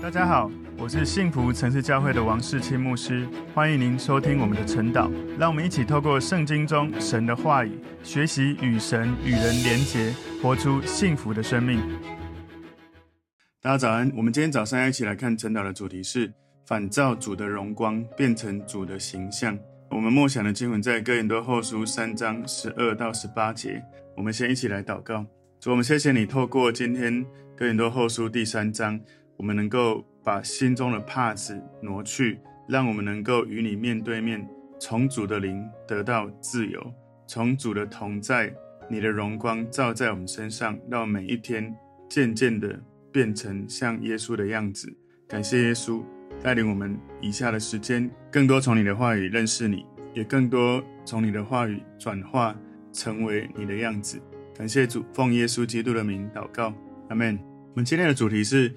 大家好，我是幸福城市教会的王世清牧师，欢迎您收听我们的晨祷。让我们一起透过圣经中神的话语，学习与神与人连结，活出幸福的生命。大家早安，我们今天早上要一起来看晨祷的主题是反照主的荣光，变成主的形象。我们默想的经文在哥林多后书三章十二到十八节。我们先一起来祷告。主，我们谢谢你透过今天哥林多后书第三章。我们能够把心中的帕子挪去，让我们能够与你面对面，从主的灵得到自由，从主的同在，你的荣光照在我们身上，让每一天渐渐的变成像耶稣的样子。感谢耶稣带领我们以下的时间，更多从你的话语认识你，也更多从你的话语转化成为你的样子。感谢主，奉耶稣基督的名祷告，阿门。我们今天的主题是。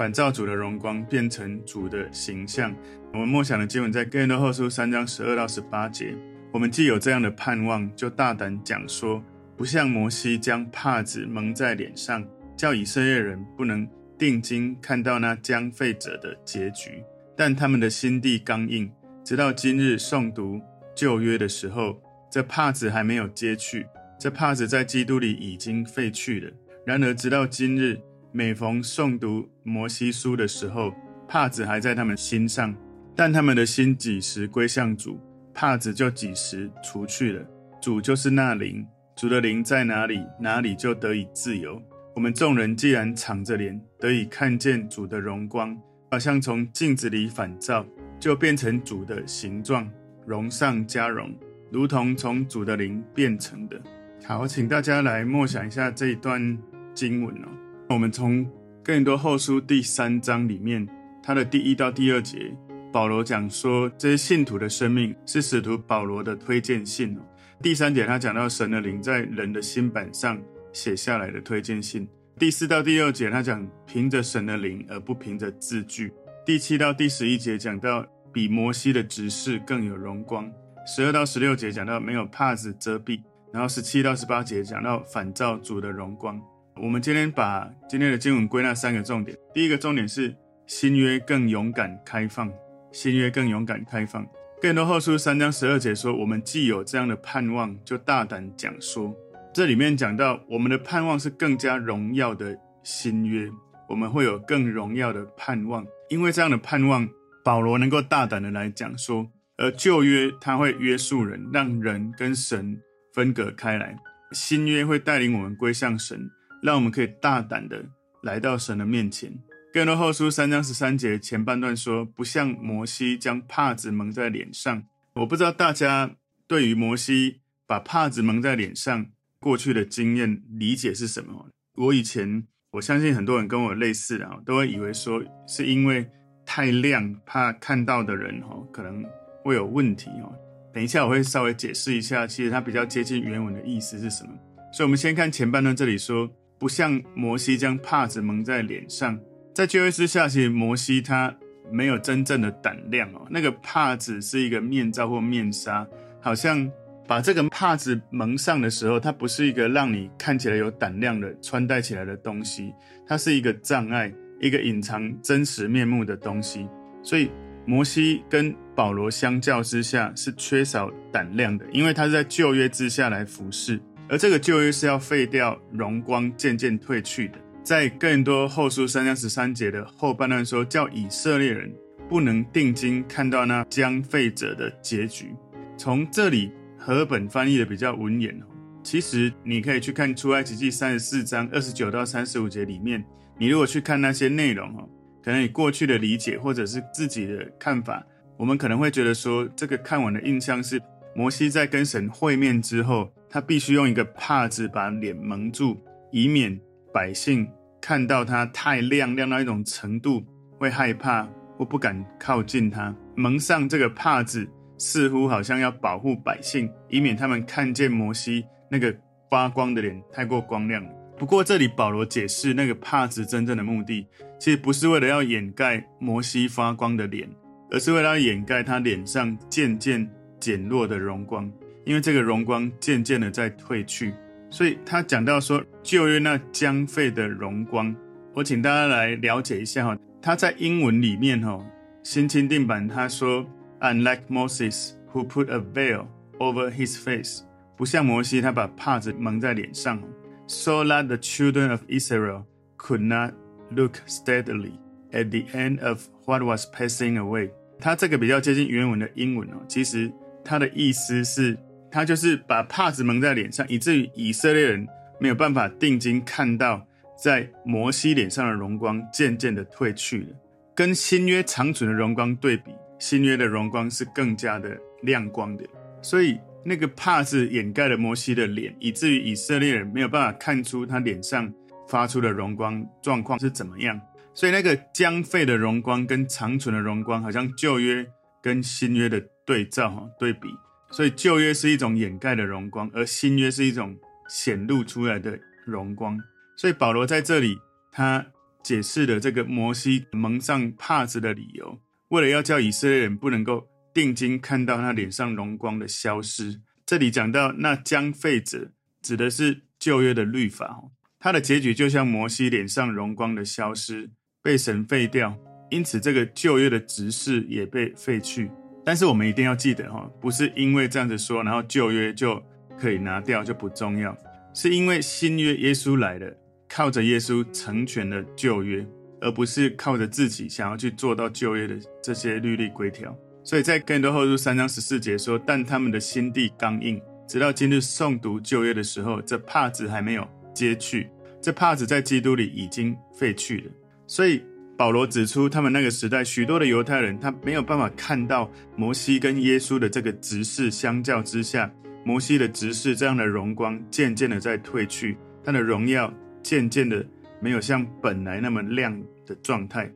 反照主的荣光，变成主的形象。我们默想的经文在哥林多后书三章十二到十八节。我们既有这样的盼望，就大胆讲说，不像摩西将帕子蒙在脸上，叫以色列人不能定睛看到那将废者的结局。但他们的心地刚硬，直到今日诵读旧约的时候，这帕子还没有揭去。这帕子在基督里已经废去了。然而直到今日。每逢诵读摩西书的时候，帕子还在他们心上，但他们的心几时归向主，帕子就几时除去了。主就是那灵，主的灵在哪里，哪里就得以自由。我们众人既然敞着脸，得以看见主的荣光，好像从镜子里反照，就变成主的形状，荣上加荣，如同从主的灵变成的。好，请大家来默想一下这一段经文哦。我们从更多后书第三章里面，他的第一到第二节，保罗讲说这些信徒的生命是使徒保罗的推荐信。第三节他讲到神的灵在人的心版上写下来的推荐信。第四到第六节他讲凭着神的灵而不凭着字句。第七到第十一节讲到比摩西的执事更有荣光。十二到十六节讲到没有帕子遮蔽，然后十七到十八节讲到反照主的荣光。我们今天把今天的经文归纳三个重点。第一个重点是新约更勇敢开放，新约更勇敢开放。更多后书三章十二节说：“我们既有这样的盼望，就大胆讲说。”这里面讲到我们的盼望是更加荣耀的新约，我们会有更荣耀的盼望，因为这样的盼望，保罗能够大胆的来讲说。而旧约它会约束人，让人跟神分隔开来；新约会带领我们归向神。让我们可以大胆的来到神的面前。哥林多后书三章十三节前半段说：“不像摩西将帕子蒙在脸上。”我不知道大家对于摩西把帕子蒙在脸上过去的经验理解是什么？我以前我相信很多人跟我类似的，都会以为说是因为太亮，怕看到的人哈可能会有问题哦。等一下我会稍微解释一下，其实它比较接近原文的意思是什么。所以，我们先看前半段这里说。不像摩西将帕子蒙在脸上，在旧约之下，其实摩西他没有真正的胆量哦。那个帕子是一个面罩或面纱，好像把这个帕子蒙上的时候，它不是一个让你看起来有胆量的穿戴起来的东西，它是一个障碍，一个隐藏真实面目的东西。所以，摩西跟保罗相较之下是缺少胆量的，因为他是在旧约之下来服侍。而这个旧约是要废掉，荣光渐渐褪去的。在更多后书三章十三节的后半段说，叫以色列人不能定睛看到那将废者的结局。从这里和本翻译的比较文言，其实你可以去看出埃及记三十四章二十九到三十五节里面，你如果去看那些内容哦，可能你过去的理解或者是自己的看法，我们可能会觉得说，这个看完的印象是摩西在跟神会面之后。他必须用一个帕子把脸蒙住，以免百姓看到他太亮，亮到一种程度会害怕或不敢靠近他。蒙上这个帕子，似乎好像要保护百姓，以免他们看见摩西那个发光的脸太过光亮。不过这里保罗解释，那个帕子真正的目的，其实不是为了要掩盖摩西发光的脸，而是为了要掩盖他脸上渐渐减弱的荣光。因为这个荣光渐渐的在褪去，所以他讲到说旧约那将废的荣光，我请大家来了解一下哈。他在英文里面哈，新钦定版他说，Unlike Moses who put a veil over his face，不像摩西他把帕子蒙在脸上，so that the children of Israel could not look steadily at the end of what was passing away。他这个比较接近原文的英文哦，其实他的意思是，他就是把帕子蒙在脸上，以至于以色列人没有办法定睛看到。在摩西脸上的荣光渐渐的褪去了，跟新约长存的荣光对比，新约的荣光是更加的亮光的。所以那个帕子掩盖了摩西的脸，以至于以色列人没有办法看出他脸上发出的荣光状况是怎么样。所以那个将废的荣光跟长存的荣光，好像旧约跟新约的对照哈对比。所以旧约是一种掩盖的荣光，而新约是一种显露出来的荣光。所以保罗在这里，他解释了这个摩西蒙上帕子的理由，为了要叫以色列人不能够定睛看到他脸上荣光的消失。这里讲到那将废者，指的是旧约的律法，它的结局就像摩西脸上荣光的消失，被神废掉，因此这个旧约的执事也被废去。但是我们一定要记得哈，不是因为这样子说，然后旧约就可以拿掉就不重要，是因为新约耶稣来了。靠着耶稣成全了旧约，而不是靠着自己想要去做到旧约的这些律例规条。所以在哥林多后书三章十四节说：“但他们的心地刚硬，直到今日诵读旧约的时候，这帕子还没有揭去。这帕子在基督里已经废去了。”所以保罗指出，他们那个时代许多的犹太人，他没有办法看到摩西跟耶稣的这个执事相较之下，摩西的执事这样的荣光渐渐的在褪去，他的荣耀。渐渐的没有像本来那么亮的状态，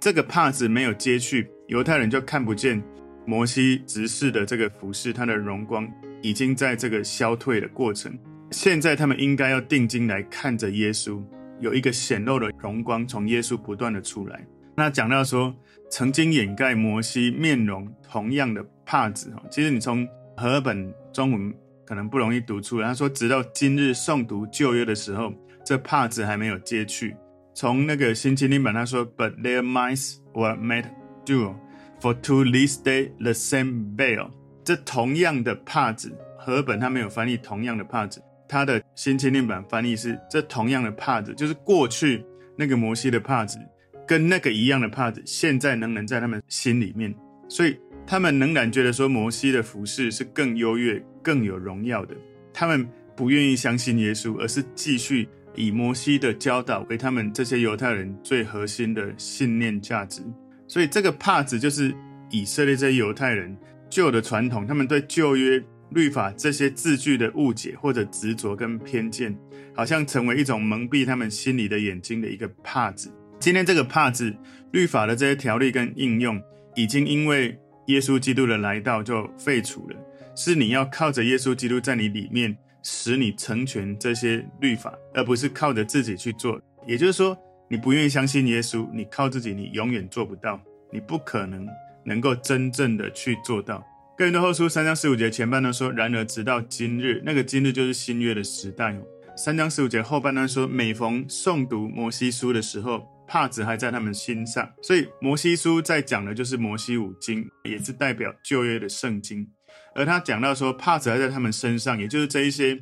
这个帕子没有揭去，犹太人就看不见摩西执事的这个服饰，他的荣光已经在这个消退的过程。现在他们应该要定睛来看着耶稣，有一个显露的荣光从耶稣不断的出来。那讲到说，曾经掩盖摩西面容同样的帕子哈，其实你从和本中文可能不容易读出来。他说，直到今日诵读旧约的时候。这帕子还没有揭去。从那个新钦定版他说，But their minds were made dull, for to this day the same veil。这同样的帕子，和本他没有翻译同样的帕子，他的新钦定版翻译是这同样的帕子，就是过去那个摩西的帕子，跟那个一样的帕子，现在仍然在他们心里面，所以他们仍然觉得说摩西的服饰是更优越、更有荣耀的。他们不愿意相信耶稣，而是继续。以摩西的教导为他们这些犹太人最核心的信念价值，所以这个帕子就是以色列这些犹太人旧的传统，他们对旧约律法这些字句的误解或者执着跟偏见，好像成为一种蒙蔽他们心里的眼睛的一个帕子。今天这个帕子，律法的这些条例跟应用，已经因为耶稣基督的来到就废除了，是你要靠着耶稣基督在你里面。使你成全这些律法，而不是靠着自己去做。也就是说，你不愿意相信耶稣，你靠自己，你永远做不到，你不可能能够真正的去做到。哥林多后书三章十五节前半段说：“然而直到今日，那个今日就是新约的时代哦。”三章十五节后半段说：“每逢诵读摩西书的时候，帕子还在他们心上。”所以摩西书在讲的就是摩西五经，也是代表旧约的圣经。而他讲到说，帕子还在他们身上，也就是这一些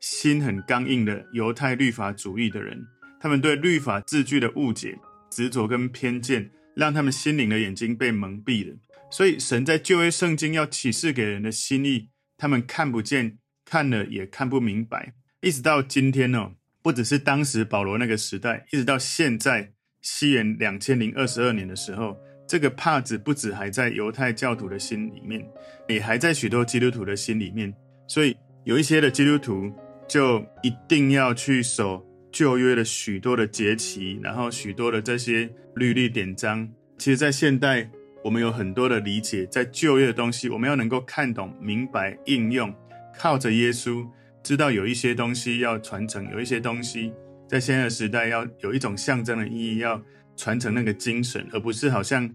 心很刚硬的犹太律法主义的人，他们对律法字句的误解、执着跟偏见，让他们心灵的眼睛被蒙蔽了。所以，神在旧约圣经要启示给人的心意，他们看不见，看了也看不明白。一直到今天哦，不只是当时保罗那个时代，一直到现在西元两千零二十二年的时候。这个帕子不止还在犹太教徒的心里面，也还在许多基督徒的心里面。所以有一些的基督徒就一定要去守旧约的许多的节期，然后许多的这些律例典章。其实，在现代，我们有很多的理解，在旧约的东西，我们要能够看懂、明白、应用，靠着耶稣，知道有一些东西要传承，有一些东西在现在的时代要有一种象征的意义，要传承那个精神，而不是好像。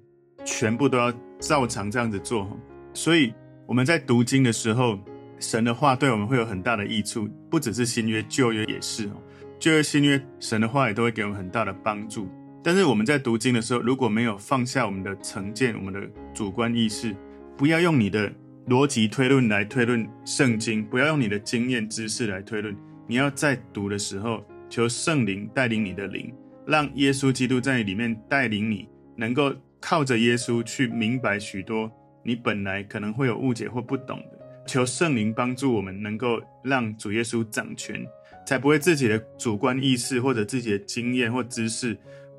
全部都要照常这样子做，所以我们在读经的时候，神的话对我们会有很大的益处，不只是新约，旧约也是哦。旧约、新约，神的话也都会给我们很大的帮助。但是我们在读经的时候，如果没有放下我们的成见、我们的主观意识，不要用你的逻辑推论来推论圣经，不要用你的经验知识来推论。你要在读的时候，求圣灵带领你的灵，让耶稣基督在里面带领你，能够靠着耶稣去明白许多你本来可能会有误解或不懂的。求圣灵帮助我们，能够让主耶稣掌权，才不会自己的主观意识或者自己的经验或知识。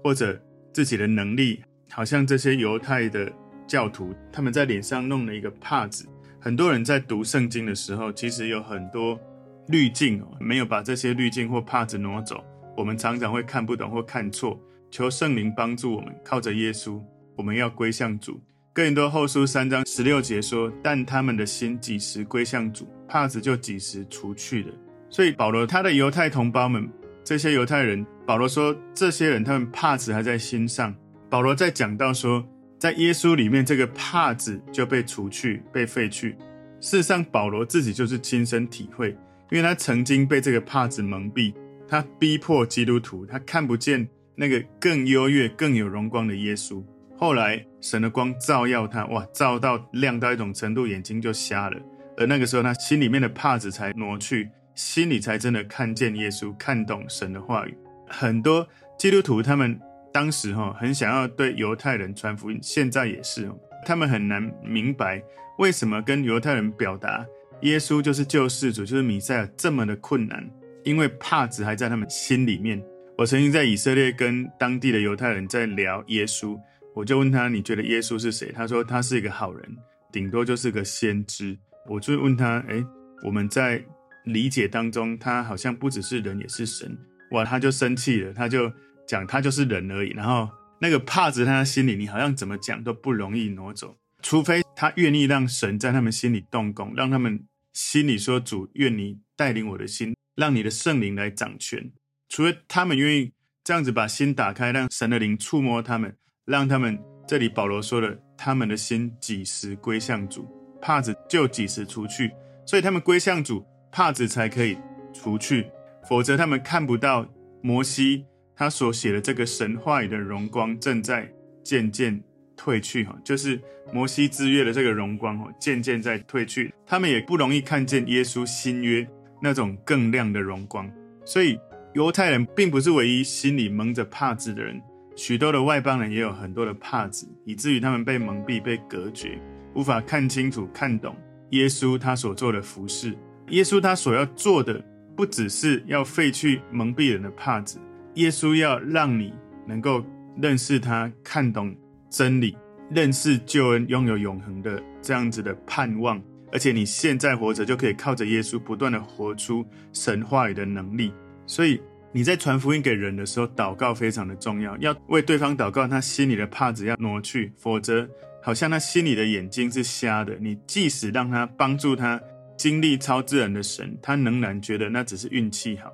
或者自己的能力，好像这些犹太的教徒，他们在脸上弄了一个帕子。很多人在读圣经的时候，其实有很多滤镜哦，没有把这些滤镜或帕子挪走，我们常常会看不懂或看错。求圣灵帮助我们，靠着耶稣，我们要归向主。哥林多后书三章十六节说：“但他们的心几时归向主，帕子就几时除去了。”所以保罗他的犹太同胞们。这些犹太人，保罗说，这些人他们帕子还在心上。保罗在讲到说，在耶稣里面，这个帕子就被除去、被废去。事实上，保罗自己就是亲身体会，因为他曾经被这个帕子蒙蔽，他逼迫基督徒，他看不见那个更优越、更有荣光的耶稣。后来，神的光照耀他，哇，照到亮到一种程度，眼睛就瞎了。而那个时候，他心里面的帕子才挪去。心里才真的看见耶稣，看懂神的话语。很多基督徒他们当时哈很想要对犹太人传福音，现在也是，他们很难明白为什么跟犹太人表达耶稣就是救世主，就是弥赛亚这么的困难，因为帕子还在他们心里面。我曾经在以色列跟当地的犹太人在聊耶稣，我就问他，你觉得耶稣是谁？他说他是一个好人，顶多就是个先知。我就问他，诶，我们在。理解当中，他好像不只是人，也是神。哇，他就生气了，他就讲他就是人而已。然后那个帕子在他心里，你好像怎么讲都不容易挪走，除非他愿意让神在他们心里动工，让他们心里说：“主，愿你带领我的心，让你的圣灵来掌权。”除非他们愿意这样子把心打开，让神的灵触摸他们，让他们这里保罗说的，他们的心几时归向主，帕子就几时除去。所以他们归向主。帕子才可以除去，否则他们看不到摩西他所写的这个神话语的荣光正在渐渐褪去哈，就是摩西之约的这个荣光哈，渐渐在褪去，他们也不容易看见耶稣新约那种更亮的荣光。所以犹太人并不是唯一心里蒙着帕子的人，许多的外邦人也有很多的帕子，以至于他们被蒙蔽、被隔绝，无法看清楚、看懂耶稣他所做的服事。耶稣他所要做的，不只是要废去蒙蔽人的帕子，耶稣要让你能够认识他，看懂真理，认识救恩，拥有永恒的这样子的盼望，而且你现在活着就可以靠着耶稣，不断的活出神话语的能力。所以你在传福音给人的时候，祷告非常的重要，要为对方祷告，他心里的帕子要挪去，否则好像他心里的眼睛是瞎的，你即使让他帮助他。经历超自然的神，他仍然觉得那只是运气好，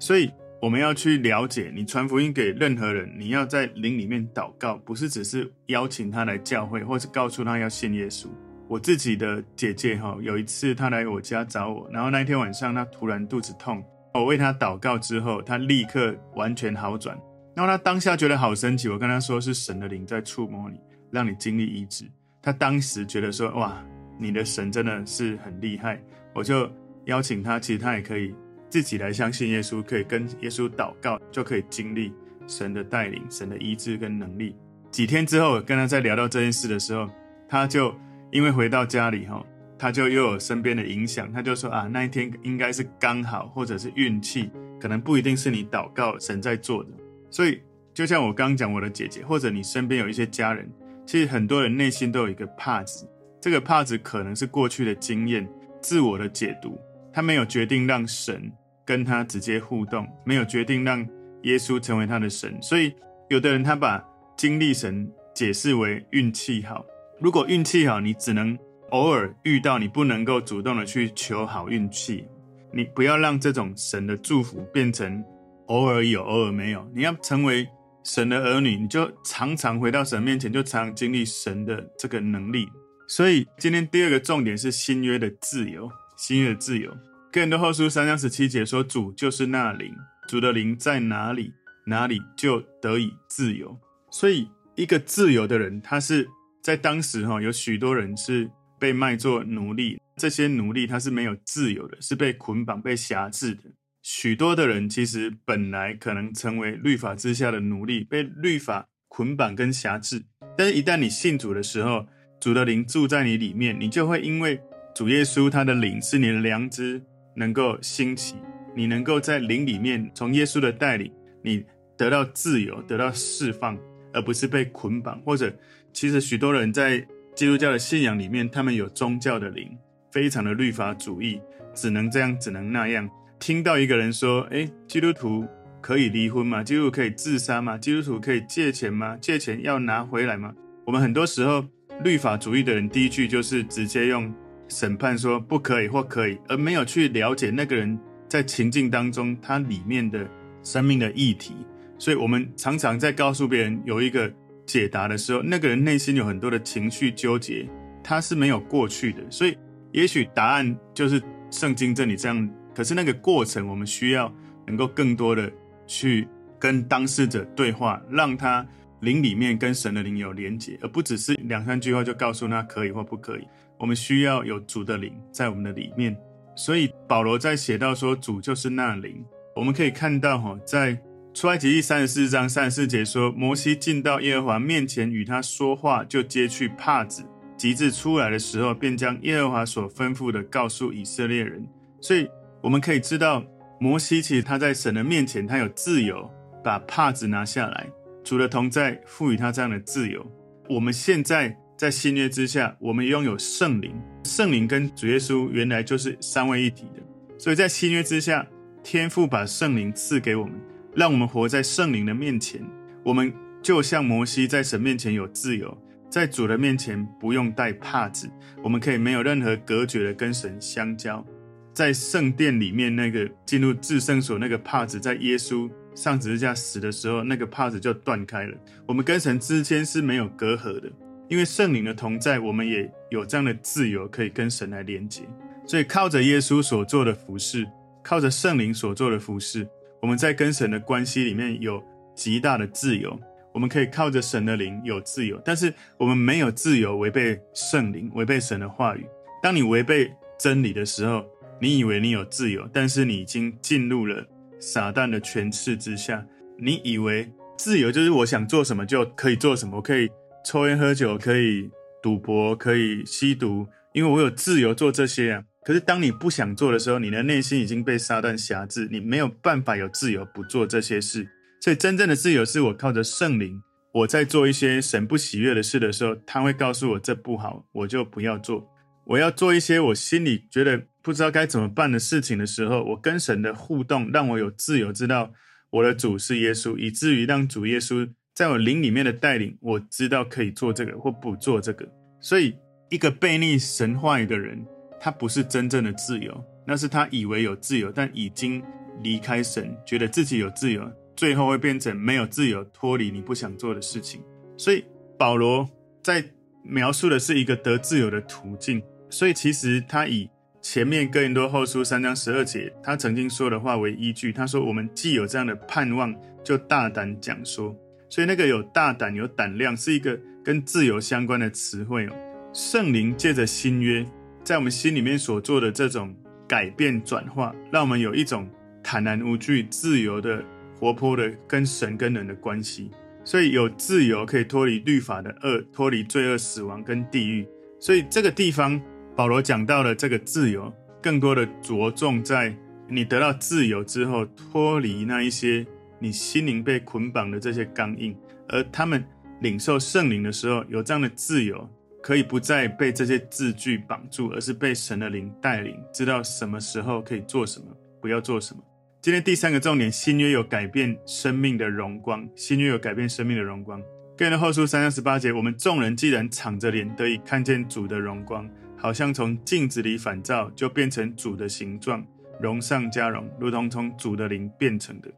所以我们要去了解，你传福音给任何人，你要在灵里面祷告，不是只是邀请他来教会，或是告诉他要信耶稣。我自己的姐姐哈，有一次她来我家找我，然后那一天晚上她突然肚子痛，我为她祷告之后，她立刻完全好转。然后她当下觉得好神奇，我跟她说是神的灵在触摸你，让你经历医治。她当时觉得说哇。你的神真的是很厉害，我就邀请他，其实他也可以自己来相信耶稣，可以跟耶稣祷告，就可以经历神的带领、神的医治跟能力。几天之后，跟他在聊到这件事的时候，他就因为回到家里哈，他就又有身边的影响，他就说啊，那一天应该是刚好，或者是运气，可能不一定是你祷告神在做的。所以，就像我刚讲我的姐姐，或者你身边有一些家人，其实很多人内心都有一个帕子。这个帕子可能是过去的经验、自我的解读，他没有决定让神跟他直接互动，没有决定让耶稣成为他的神。所以，有的人他把经历神解释为运气好。如果运气好，你只能偶尔遇到，你不能够主动的去求好运气。你不要让这种神的祝福变成偶尔有、偶尔没有。你要成为神的儿女，你就常常回到神面前，就常常经历神的这个能力。所以今天第二个重点是新约的自由，新约的自由。哥林多后书三章十七节说：“主就是那灵，主的灵在哪里，哪里就得以自由。所以，一个自由的人，他是在当时哈，有许多人是被卖作奴隶，这些奴隶他是没有自由的，是被捆绑、被辖制的。许多的人其实本来可能成为律法之下的奴隶，被律法捆绑跟辖制，但是，一旦你信主的时候，主的灵住在你里面，你就会因为主耶稣他的灵是你的良知，能够兴起，你能够在灵里面，从耶稣的带领，你得到自由，得到释放，而不是被捆绑。或者，其实许多人在基督教的信仰里面，他们有宗教的灵，非常的律法主义，只能这样，只能那样。听到一个人说：“诶，基督徒可以离婚吗？基督徒可以自杀吗？基督徒可以借钱吗？借钱要拿回来吗？”我们很多时候，律法主义的人第一句就是直接用。审判说不可以或可以，而没有去了解那个人在情境当中他里面的生命的议题，所以我们常常在告诉别人有一个解答的时候，那个人内心有很多的情绪纠结，他是没有过去的，所以也许答案就是圣经这里这样，可是那个过程我们需要能够更多的去跟当事者对话，让他灵里面跟神的灵有连结，而不只是两三句话就告诉他可以或不可以。我们需要有主的灵在我们的里面，所以保罗在写到说主就是那灵，我们可以看到哈，在出埃及记三十四章三十四节说，摩西进到耶和华面前与他说话，就揭去帕子，及至出来的时候，便将耶和华所吩咐的告诉以色列人。所以我们可以知道，摩西其实他在神的面前，他有自由把帕子拿下来，主的同在赋予他这样的自由。我们现在。在新约之下，我们拥有圣灵，圣灵跟主耶稣原来就是三位一体的。所以在新约之下，天父把圣灵赐给我们，让我们活在圣灵的面前。我们就像摩西在神面前有自由，在主的面前不用带帕子，我们可以没有任何隔绝的跟神相交。在圣殿里面，那个进入至圣所那个帕子，在耶稣上十字架死的时候，那个帕子就断开了。我们跟神之间是没有隔阂的。因为圣灵的同在，我们也有这样的自由，可以跟神来连接。所以靠着耶稣所做的服事，靠着圣灵所做的服事，我们在跟神的关系里面有极大的自由。我们可以靠着神的灵有自由，但是我们没有自由违背圣灵，违背神的话语。当你违背真理的时候，你以为你有自由，但是你已经进入了撒旦的权势之下。你以为自由就是我想做什么就可以做什么，我可以。抽烟喝酒可以，赌博可以，吸毒，因为我有自由做这些啊。可是当你不想做的时候，你的内心已经被撒旦辖制，你没有办法有自由不做这些事。所以真正的自由是我靠着圣灵，我在做一些神不喜悦的事的时候，他会告诉我这不好，我就不要做。我要做一些我心里觉得不知道该怎么办的事情的时候，我跟神的互动让我有自由，知道我的主是耶稣，以至于让主耶稣。在我灵里面的带领，我知道可以做这个或不做这个。所以，一个悖逆神话语的人，他不是真正的自由，那是他以为有自由，但已经离开神，觉得自己有自由，最后会变成没有自由，脱离你不想做的事情。所以，保罗在描述的是一个得自由的途径。所以，其实他以前面哥林多后书三章十二节他曾经说的话为依据，他说：“我们既有这样的盼望，就大胆讲说。”所以那个有大胆、有胆量，是一个跟自由相关的词汇哦。圣灵借着新约，在我们心里面所做的这种改变转化，让我们有一种坦然无惧、自由的、活泼的跟神跟人的关系。所以有自由可以脱离律法的恶，脱离罪恶、死亡跟地狱。所以这个地方保罗讲到了这个自由，更多的着重在你得到自由之后，脱离那一些。你心灵被捆绑的这些钢印，而他们领受圣灵的时候，有这样的自由，可以不再被这些字句绑住，而是被神的灵带领，知道什么时候可以做什么，不要做什么。今天第三个重点，新约有改变生命的荣光，新约有改变生命的荣光。哥林多后书三章十八节，我们众人既然敞着脸得以看见主的荣光，好像从镜子里反照，就变成主的形状，荣上加荣，如同从主的灵变成的。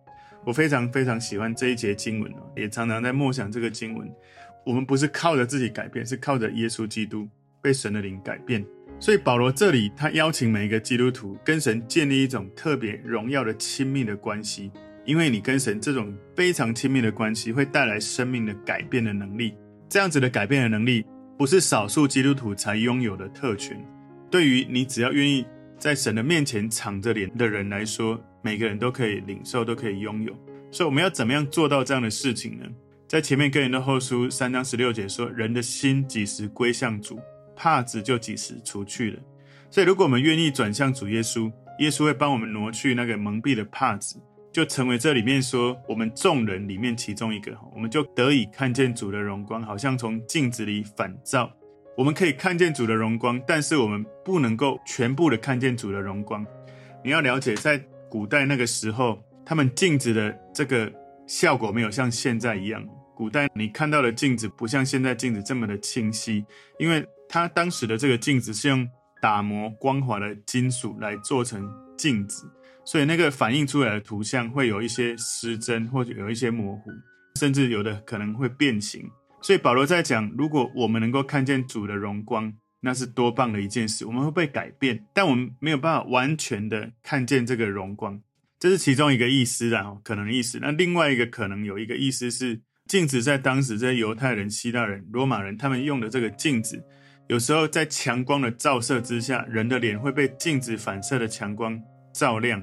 我非常非常喜欢这一节经文，也常常在默想这个经文。我们不是靠着自己改变，是靠着耶稣基督被神的灵改变。所以保罗这里他邀请每一个基督徒跟神建立一种特别荣耀的亲密的关系。因为你跟神这种非常亲密的关系，会带来生命的改变的能力。这样子的改变的能力，不是少数基督徒才拥有的特权。对于你只要愿意在神的面前敞着脸的人来说，每个人都可以领受，都可以拥有。所以我们要怎么样做到这样的事情呢？在前面哥林多后书三章十六节说：“人的心几时归向主，帕子就几时除去了。”所以如果我们愿意转向主耶稣，耶稣会帮我们挪去那个蒙蔽的帕子。就成为这里面说我们众人里面其中一个，我们就得以看见主的荣光，好像从镜子里反照。我们可以看见主的荣光，但是我们不能够全部的看见主的荣光。你要了解，在古代那个时候，他们镜子的这个效果没有像现在一样。古代你看到的镜子不像现在镜子这么的清晰，因为他当时的这个镜子是用打磨光滑的金属来做成镜子。所以那个反映出来的图像会有一些失真，或者有一些模糊，甚至有的可能会变形。所以保罗在讲，如果我们能够看见主的荣光，那是多棒的一件事。我们会被改变，但我们没有办法完全的看见这个荣光，这是其中一个意思啦，可能的意思。那另外一个可能有一个意思是，镜子在当时这些犹太人、希腊人、罗马人他们用的这个镜子，有时候在强光的照射之下，人的脸会被镜子反射的强光照亮。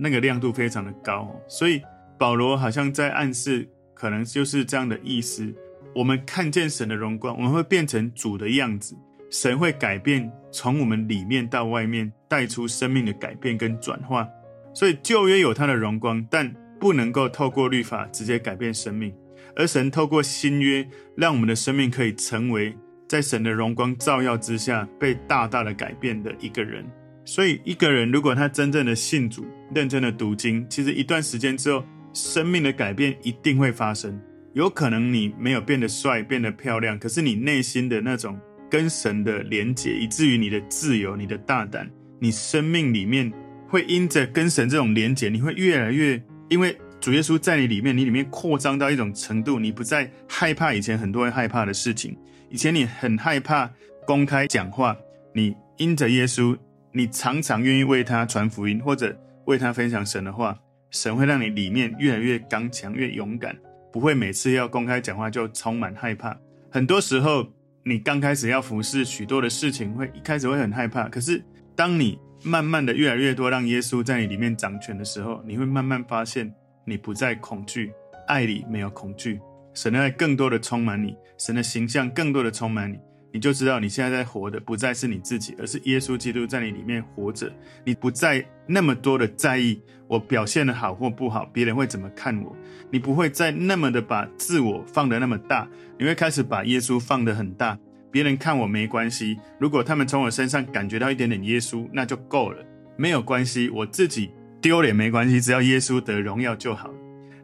那个亮度非常的高，所以保罗好像在暗示，可能就是这样的意思。我们看见神的荣光，我们会变成主的样子。神会改变，从我们里面到外面，带出生命的改变跟转化。所以旧约有他的荣光，但不能够透过律法直接改变生命，而神透过新约，让我们的生命可以成为在神的荣光照耀之下，被大大的改变的一个人。所以，一个人如果他真正的信主，认真的读经，其实一段时间之后，生命的改变一定会发生。有可能你没有变得帅、变得漂亮，可是你内心的那种跟神的连结，以至于你的自由、你的大胆，你生命里面会因着跟神这种连结，你会越来越，因为主耶稣在你里面，你里面扩张到一种程度，你不再害怕以前很多人害怕的事情。以前你很害怕公开讲话，你因着耶稣。你常常愿意为他传福音，或者为他分享神的话，神会让你里面越来越刚强、越勇敢，不会每次要公开讲话就充满害怕。很多时候，你刚开始要服侍许多的事情，会一开始会很害怕。可是，当你慢慢的越来越多让耶稣在你里面掌权的时候，你会慢慢发现，你不再恐惧，爱里没有恐惧，神的爱更多的充满你，神的形象更多的充满你。你就知道你现在在活的不再是你自己，而是耶稣基督在你里面活着。你不再那么多的在意我表现的好或不好，别人会怎么看我。你不会再那么的把自我放得那么大，你会开始把耶稣放得很大。别人看我没关系，如果他们从我身上感觉到一点点耶稣，那就够了，没有关系。我自己丢脸没关系，只要耶稣得荣耀就好。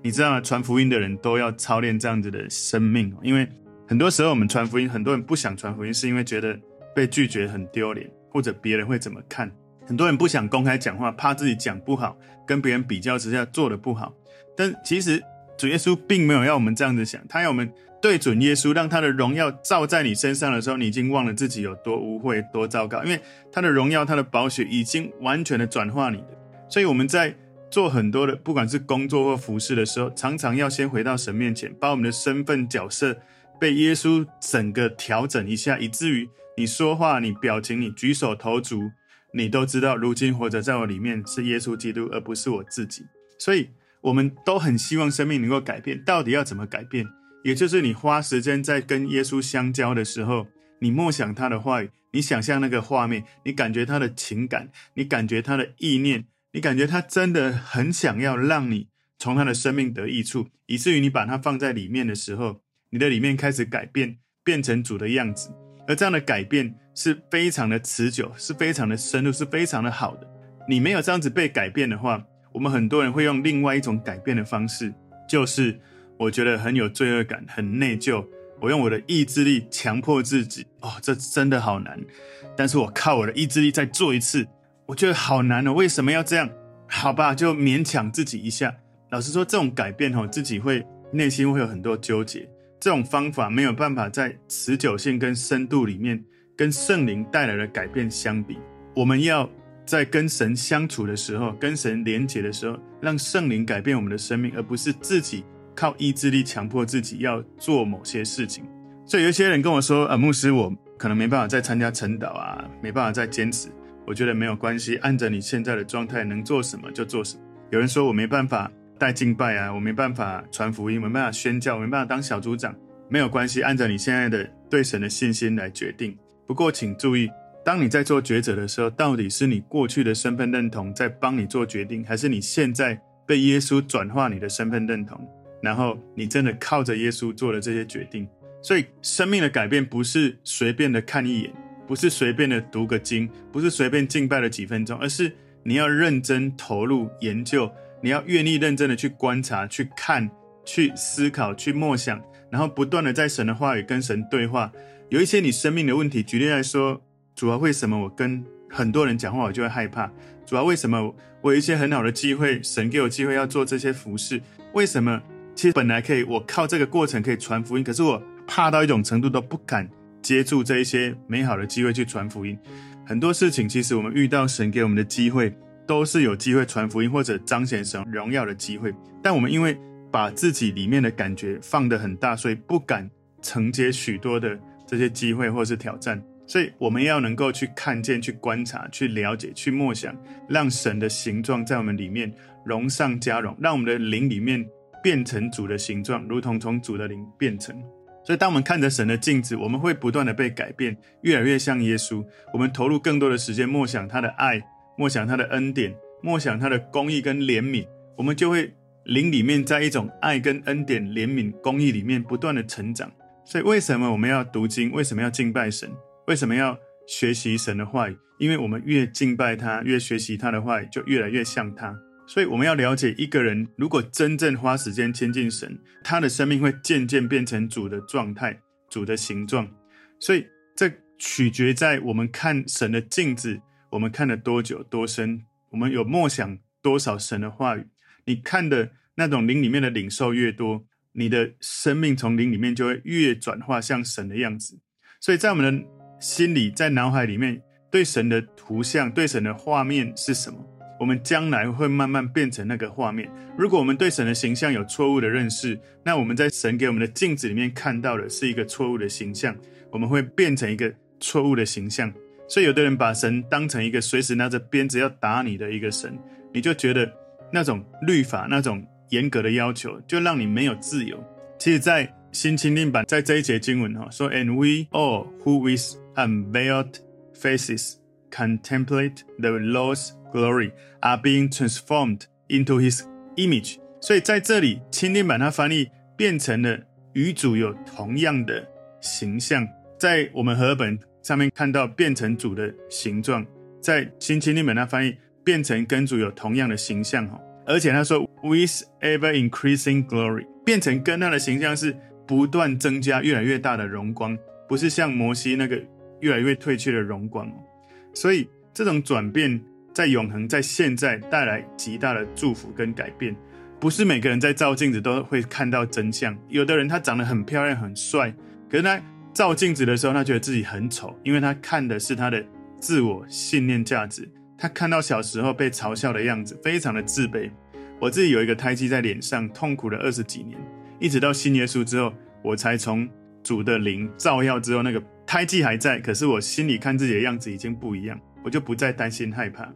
你知道吗？传福音的人都要操练这样子的生命，因为。很多时候，我们传福音，很多人不想传福音，是因为觉得被拒绝很丢脸，或者别人会怎么看。很多人不想公开讲话，怕自己讲不好，跟别人比较之下做得不好。但其实主耶稣并没有要我们这样子想，他要我们对准耶稣，让他的荣耀照在你身上的时候，你已经忘了自己有多污秽、多糟糕，因为他的荣耀、他的宝血已经完全的转化你的。所以我们在做很多的，不管是工作或服事的时候，常常要先回到神面前，把我们的身份角色。被耶稣整个调整一下，以至于你说话、你表情、你举手投足，你都知道，如今活着在我里面是耶稣基督，而不是我自己。所以，我们都很希望生命能够改变。到底要怎么改变？也就是你花时间在跟耶稣相交的时候，你默想他的话语，你想象那个画面，你感觉他的情感，你感觉他的意念，你感觉他真的很想要让你从他的生命得益处，以至于你把它放在里面的时候。你的里面开始改变，变成主的样子，而这样的改变是非常的持久，是非常的深入，是非常的好的。你没有这样子被改变的话，我们很多人会用另外一种改变的方式，就是我觉得很有罪恶感，很内疚，我用我的意志力强迫自己，哦，这真的好难。但是我靠我的意志力再做一次，我觉得好难哦，为什么要这样？好吧，就勉强自己一下。老实说，这种改变哦，自己会内心会有很多纠结。这种方法没有办法在持久性跟深度里面跟圣灵带来的改变相比。我们要在跟神相处的时候，跟神连结的时候，让圣灵改变我们的生命，而不是自己靠意志力强迫自己要做某些事情。所以有些人跟我说：“啊，牧师，我可能没办法再参加晨祷啊，没办法再坚持。”我觉得没有关系，按着你现在的状态能做什么就做什么。有人说我没办法带敬拜啊，我没办法传福音，没办法宣教，没办法当小组长，没有关系，按照你现在的对神的信心来决定。不过请注意。当你在做抉择的时候，到底是你过去的身份认同在帮你做决定，还是你现在被耶稣转化你的身份认同，然后你真的靠着耶稣做了这些决定？所以，生命的改变不是随便的看一眼，不是随便的读个经，不是随便敬拜了几分钟，而是你要认真投入研究，你要愿意认真的去观察、去看、去思考、去默想，然后不断的在神的话语跟神对话。有一些你生命的问题，举例来说。主要为什么我跟很多人讲话，我就会害怕？主要为什么我有一些很好的机会，神给我机会要做这些服事？为什么？其实本来可以，我靠这个过程可以传福音，可是我怕到一种程度都不敢接住这一些美好的机会去传福音。很多事情，其实我们遇到神给我们的机会，都是有机会传福音或者彰显神荣耀的机会。但我们因为把自己里面的感觉放得很大，所以不敢承接许多的这些机会或是挑战。所以我们要能够去看见、去观察、去了解、去默想，让神的形状在我们里面荣上加荣，让我们的灵里面变成主的形状，如同从主的灵变成。所以，当我们看着神的镜子，我们会不断的被改变，越来越像耶稣。我们投入更多的时间默想他的爱，默想他的恩典，默想他的公义跟怜悯，我们就会灵里面在一种爱跟恩典、怜悯、公义里面不断的成长。所以，为什么我们要读经？为什么要敬拜神？为什么要学习神的话语？因为我们越敬拜他，越学习他的话语，就越来越像他。所以我们要了解，一个人如果真正花时间亲近神，他的生命会渐渐变成主的状态、主的形状。所以这取决在我们看神的镜子，我们看了多久、多深，我们有默想多少神的话语。你看的那种灵里面的领受越多，你的生命从灵里面就会越转化像神的样子。所以在我们的心里在脑海里面对神的图像、对神的画面是什么？我们将来会慢慢变成那个画面。如果我们对神的形象有错误的认识，那我们在神给我们的镜子里面看到的是一个错误的形象，我们会变成一个错误的形象。所以，有的人把神当成一个随时拿着鞭子要打你的一个神，你就觉得那种律法、那种严格的要求，就让你没有自由。其实，在新钦定版在这一节经文哈说，And we all who with unveiled faces contemplate the Lord's glory are being transformed into His image。所以在这里，钦定版它翻译变成了与主有同样的形象。在我们和本上面看到变成主的形状，在新钦定版它翻译变成跟主有同样的形象哈。而且他说，with ever increasing glory，变成跟他的形象是。不断增加越来越大的荣光，不是像摩西那个越来越褪去的荣光。所以这种转变在永恒，在现在带来极大的祝福跟改变。不是每个人在照镜子都会看到真相。有的人他长得很漂亮很帅，可是他照镜子的时候，他觉得自己很丑，因为他看的是他的自我信念价值。他看到小时候被嘲笑的样子，非常的自卑。我自己有一个胎记在脸上，痛苦了二十几年。一直到信耶稣之后，我才从主的灵照耀之后，那个胎记还在，可是我心里看自己的样子已经不一样，我就不再担心害怕。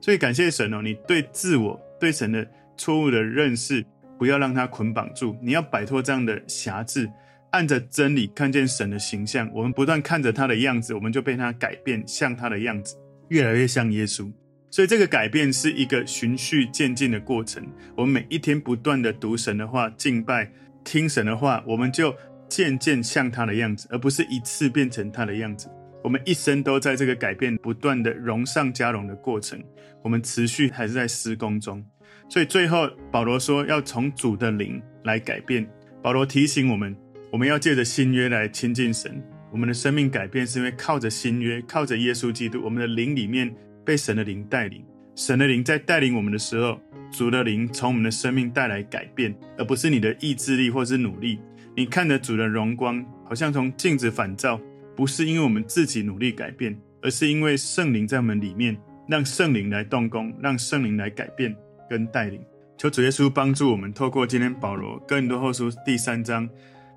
所以感谢神哦，你对自我、对神的错误的认识，不要让它捆绑住，你要摆脱这样的辖制，按着真理看见神的形象。我们不断看着他的样子，我们就被他改变，像他的样子，越来越像耶稣。所以这个改变是一个循序渐进的过程。我们每一天不断的读神的话、敬拜、听神的话，我们就渐渐像他的样子，而不是一次变成他的样子。我们一生都在这个改变不断的荣上加荣的过程。我们持续还是在施工中。所以最后保罗说要从主的灵来改变。保罗提醒我们，我们要借着新约来亲近神。我们的生命改变是因为靠着新约，靠着耶稣基督，我们的灵里面。被神的灵带领，神的灵在带领我们的时候，主的灵从我们的生命带来改变，而不是你的意志力或是努力。你看着主的荣光，好像从镜子反照，不是因为我们自己努力改变，而是因为圣灵在我们里面，让圣灵来动工，让圣灵来改变跟带领。求主耶稣帮助我们，透过今天保罗哥林多后书第三章，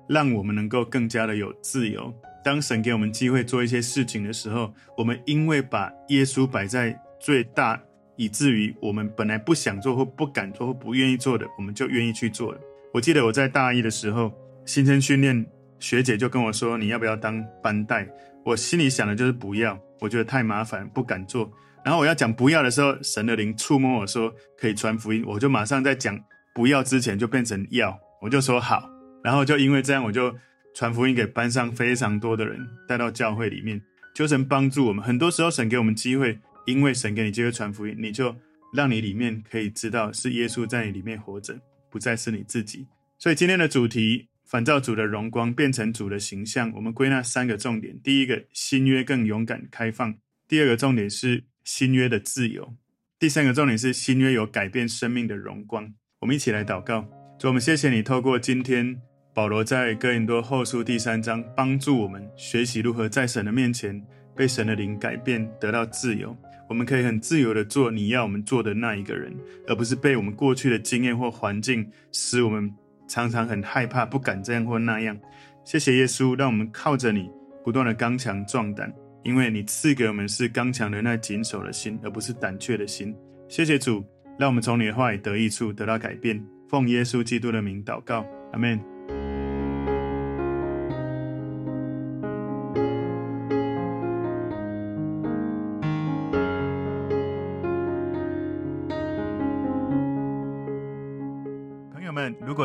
让我们能够更加的有自由。当神给我们机会做一些事情的时候，我们因为把耶稣摆在最大，以至于我们本来不想做或不敢做或不愿意做的，我们就愿意去做了。我记得我在大一的时候，新生训练学姐就跟我说：“你要不要当班代？”我心里想的就是不要，我觉得太麻烦，不敢做。然后我要讲不要的时候，神的灵触摸我说可以传福音，我就马上在讲不要之前就变成要，我就说好。然后就因为这样，我就传福音给班上非常多的人，带到教会里面，求神帮助我们。很多时候神给我们机会，因为神给你机会传福音，你就让你里面可以知道是耶稣在你里面活着，不再是你自己。所以今天的主题，反照主的荣光，变成主的形象。我们归纳三个重点：第一个，新约更勇敢开放；第二个重点是。新约的自由，第三个重点是新约有改变生命的荣光。我们一起来祷告，主，我们谢谢你透过今天保罗在哥林多后书第三章，帮助我们学习如何在神的面前被神的灵改变，得到自由。我们可以很自由的做你要我们做的那一个人，而不是被我们过去的经验或环境使我们常常很害怕，不敢这样或那样。谢谢耶稣，让我们靠着你不断的刚强壮胆。因为你赐给我们是刚强的那谨守的心，而不是胆怯的心。谢谢主，让我们从你的话语得益处，得到改变。奉耶稣基督的名祷告，阿门。